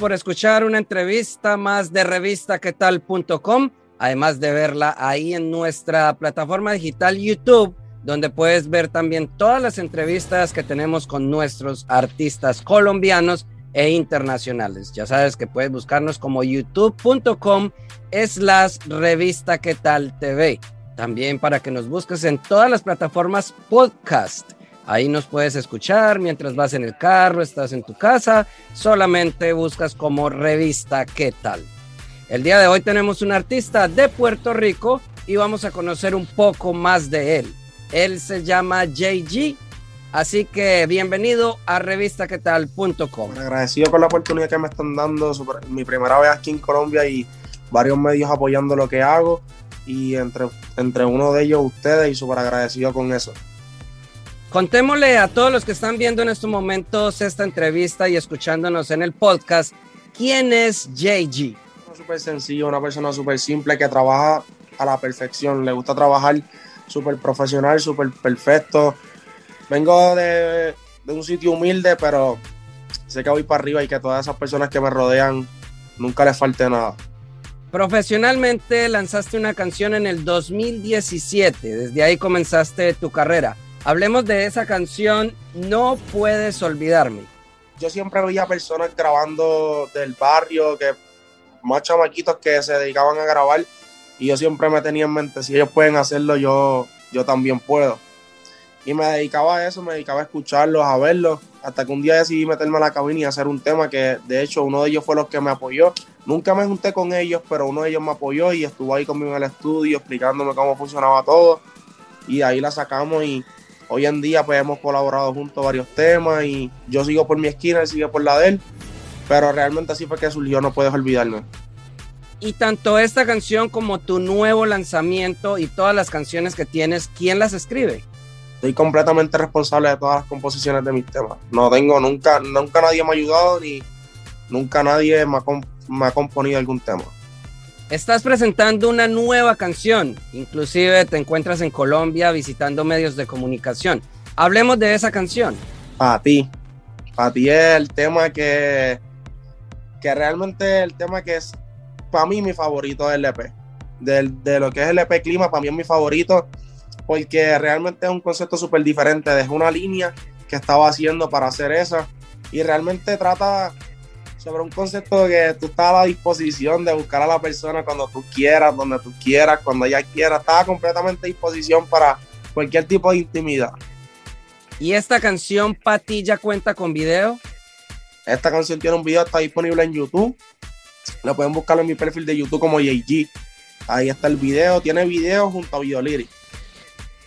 Por escuchar una entrevista más de revistaquetal.com, además de verla ahí en nuestra plataforma digital YouTube donde puedes ver también todas las entrevistas que tenemos con nuestros artistas colombianos e internacionales. Ya sabes que puedes buscarnos como youtube.com slash revista TV. También para que nos busques en todas las plataformas podcast. Ahí nos puedes escuchar mientras vas en el carro, estás en tu casa, solamente buscas como revista qué tal. El día de hoy tenemos un artista de Puerto Rico y vamos a conocer un poco más de él. Él se llama JG. Así que bienvenido a revistaquetal.com. Agradecido por la oportunidad que me están dando. mi primera vez aquí en Colombia y varios medios apoyando lo que hago. Y entre, entre uno de ellos ustedes y súper agradecido con eso. Contémosle a todos los que están viendo en estos momentos esta entrevista y escuchándonos en el podcast, ¿quién es JG? Súper sencillo, una persona súper simple que trabaja a la perfección, le gusta trabajar súper profesional, súper perfecto. Vengo de, un sitio humilde, pero sé que voy para arriba y que todas esas personas que me rodean nunca les falte nada. Profesionalmente lanzaste una canción en el 2017, desde ahí comenzaste tu carrera. Hablemos de esa canción, No puedes olvidarme. Yo siempre veía personas grabando del barrio, que más chamaquitos que se dedicaban a grabar y yo siempre me tenía en mente, si ellos pueden hacerlo, yo, yo también puedo. Y me dedicaba a eso, me dedicaba a escucharlos, a verlos, hasta que un día decidí meterme a la cabina y hacer un tema que de hecho uno de ellos fue los que me apoyó. Nunca me junté con ellos, pero uno de ellos me apoyó y estuvo ahí conmigo en el estudio explicándome cómo funcionaba todo. Y ahí la sacamos y hoy en día pues hemos colaborado juntos varios temas y yo sigo por mi esquina, él sigue por la de él. Pero realmente así fue que surgió, no puedes olvidarme. Y tanto esta canción como tu nuevo lanzamiento y todas las canciones que tienes, ¿quién las escribe? Estoy completamente responsable de todas las composiciones de mis temas. No tengo, nunca, nunca nadie me ha ayudado ni nunca nadie me ha, me ha componido algún tema. Estás presentando una nueva canción, inclusive te encuentras en Colombia visitando medios de comunicación. Hablemos de esa canción. Para ti, para ti es el tema que, que realmente el tema que es para mí mi favorito del LP. de lo que es el EP Clima, para mí es mi favorito porque realmente es un concepto súper diferente. Dejé una línea que estaba haciendo para hacer esa y realmente trata sobre un concepto de que tú estás a la disposición de buscar a la persona cuando tú quieras, donde tú quieras, cuando ella quiera. Estaba completamente a disposición para cualquier tipo de intimidad. ¿Y esta canción, Patilla, cuenta con video? Esta canción tiene un video, está disponible en YouTube. Lo pueden buscar en mi perfil de YouTube como JG. Ahí está el video. Tiene video junto a Videoliri.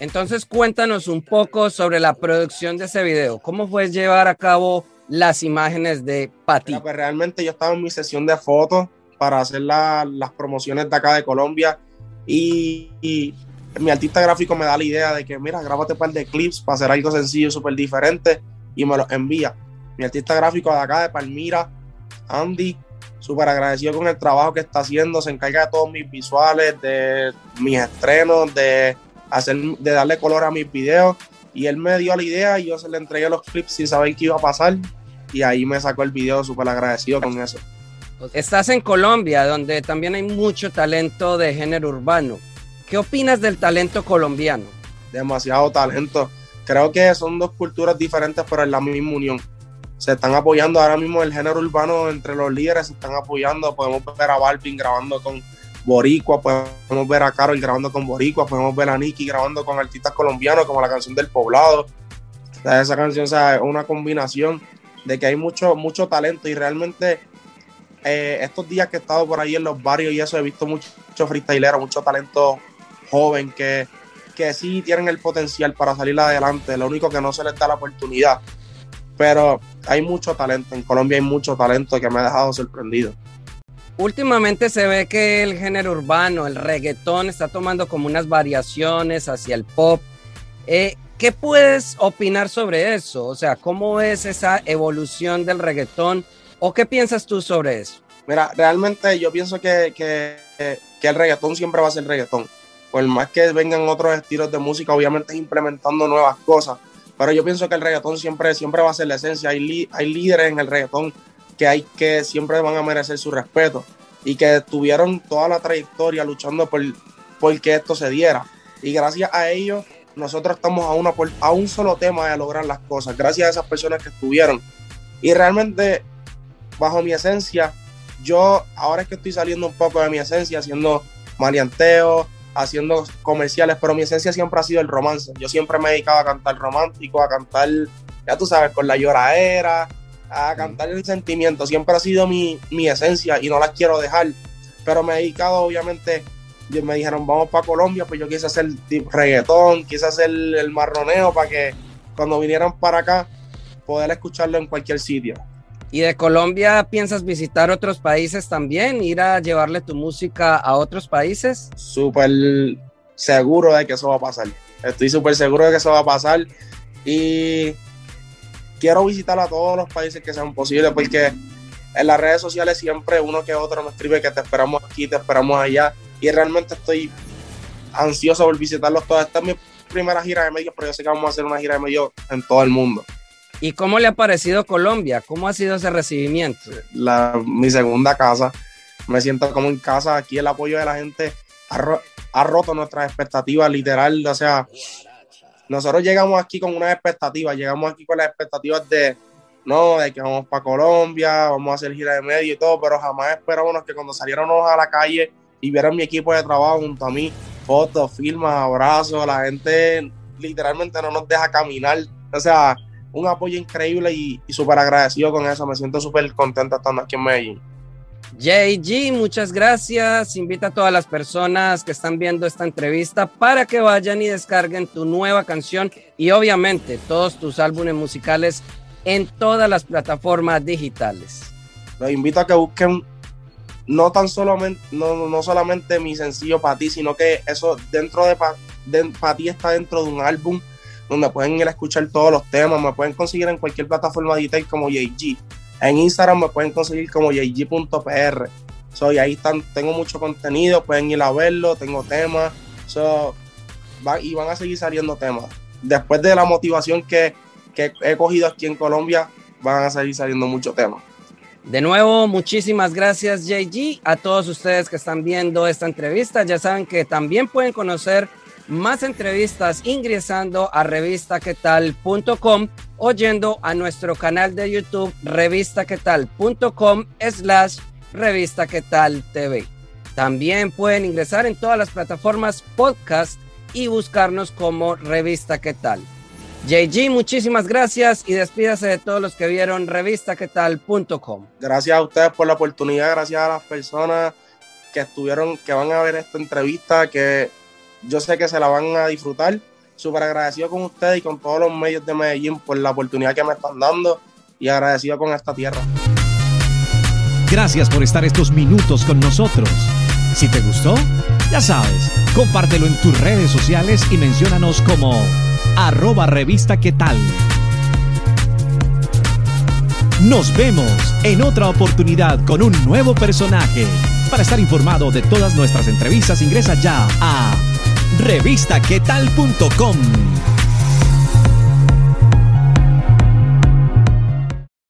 Entonces cuéntanos un poco sobre la producción de ese video. ¿Cómo fue llevar a cabo las imágenes de Pati? Pues realmente yo estaba en mi sesión de fotos para hacer las promociones de acá de Colombia y, mi artista gráfico me da la idea de que mira, grábate un par de clips para hacer algo sencillo, súper diferente y me los envía. Mi artista gráfico de acá de Palmira, Andy, súper agradecido con el trabajo que está haciendo, se encarga de todos mis visuales, de mis estrenos, de, hacer, de darle color a mis videos. Y él me dio la idea y yo se le entregué los clips sin saber qué iba a pasar. Y ahí me sacó el video súper agradecido con eso. Estás en Colombia, donde también hay mucho talento de género urbano. ¿Qué opinas del talento colombiano? Demasiado talento. Creo que son dos culturas diferentes, pero en la misma unión se están apoyando ahora mismo el género urbano entre los líderes, se están apoyando. Podemos ver a Balvin grabando con Boricua, podemos ver a Carol grabando con Boricua, podemos ver a Nicky grabando con artistas colombianos como la canción del poblado. esa canción es una combinación de que hay mucho, mucho talento y realmente eh, estos días que he estado por ahí en los barrios y eso he visto mucho, mucho mucho talento joven que que sí tienen el potencial para salir adelante, lo único que no se les da la oportunidad. Pero hay mucho talento, en Colombia hay mucho talento que me ha dejado sorprendido. Últimamente se ve que el género urbano, el reggaetón, está tomando como unas variaciones hacia el pop. Eh, ¿Qué puedes opinar sobre eso? O sea, ¿cómo es esa evolución del reggaetón? ¿O qué piensas tú sobre eso? Mira, realmente yo pienso que, que, que el reggaetón siempre va a ser reggaetón. Por más que vengan otros estilos de música, obviamente implementando nuevas cosas. Pero yo pienso que el reggaetón siempre, siempre va a ser la esencia. Hay, hay líderes en el reggaetón que hay que siempre van a merecer su respeto y que tuvieron toda la trayectoria luchando por, por que esto se diera. Y gracias a ellos, nosotros estamos a, una, a un solo tema de lograr las cosas, gracias a esas personas que estuvieron. Y realmente, bajo mi esencia, yo ahora es que estoy saliendo un poco de mi esencia, haciendo maleanteo, haciendo comerciales, pero mi esencia siempre ha sido el romance. Yo siempre me he dedicado a cantar romántico, a cantar, ya tú sabes, con la lloradera, a cantar el sentimiento. Siempre ha sido mi, mi esencia y no la quiero dejar. Pero me he dedicado, obviamente, me dijeron, vamos para Colombia, pues yo quise hacer reggaetón, quise hacer el marroneo para que cuando vinieran para acá, poder escucharlo en cualquier sitio. ¿Y de Colombia piensas visitar otros países también? ¿Ir a llevarle tu música a otros países? Súper seguro de que eso va a pasar. Estoy súper seguro de que eso va a pasar. Y quiero visitar a todos los países que sean posibles porque en las redes sociales siempre uno que otro me escribe que te esperamos aquí, te esperamos allá y realmente estoy ansioso por visitarlos todos. Esta es mi primera gira de medios, pero yo sé que vamos a hacer una gira de medios en todo el mundo. ¿Y cómo le ha parecido Colombia? ¿Cómo ha sido ese recibimiento? La, mi segunda casa. Me siento como en casa. Aquí el apoyo de la gente ha, ha roto nuestras expectativas, literal. O sea, nosotros llegamos aquí con unas expectativas. Llegamos aquí con las expectativas de, no, de que vamos para Colombia, vamos a hacer gira de medio y todo, pero jamás esperábamos que cuando saliéramos a la calle y vieran mi equipo de trabajo junto a mí, fotos, firmas, abrazos, la gente literalmente no nos deja caminar. O sea, un apoyo increíble y, súper agradecido con eso. Me siento súper contento estando aquí en Medellín. JG, muchas gracias. Invita a todas las personas que están viendo esta entrevista para que vayan y descarguen tu nueva canción y obviamente todos tus álbumes musicales en todas las plataformas digitales. Los invito a que busquen no tan solamente, no, no solamente mi sencillo para ti, sino que eso dentro de para ti está dentro de un álbum donde pueden ir a escuchar todos los temas. Me pueden conseguir en cualquier plataforma digital como JG. En Instagram me pueden conseguir como jg.pr. So, y ahí están, tengo mucho contenido, pueden ir a verlo, tengo temas. So, y van a seguir saliendo temas. Después de la motivación que, que he cogido aquí en Colombia, van a seguir saliendo muchos temas. De nuevo, muchísimas gracias JG. A todos ustedes que están viendo esta entrevista, ya saben que también pueden conocer más entrevistas ingresando a revistaquetal.com o yendo a nuestro canal de YouTube revistaquetal.com slash revista TV. También pueden ingresar en todas las plataformas podcast y buscarnos como Revista ¿Qué tal? JG, muchísimas gracias y despídase de todos los que vieron revistaquetal.com. Gracias a ustedes por la oportunidad, gracias a las personas que estuvieron, que van a ver esta entrevista, que yo sé que se la van a disfrutar. Súper agradecido con ustedes y con todos los medios de Medellín por la oportunidad que me están dando y agradecido con esta tierra. Gracias por estar estos minutos con nosotros. Si te gustó, ya sabes, compártelo en tus redes sociales y menciónanos como arroba revista qué tal. Nos vemos en otra oportunidad con un nuevo personaje. Para estar informado de todas nuestras entrevistas, ingresa ya a revistaquetal.com.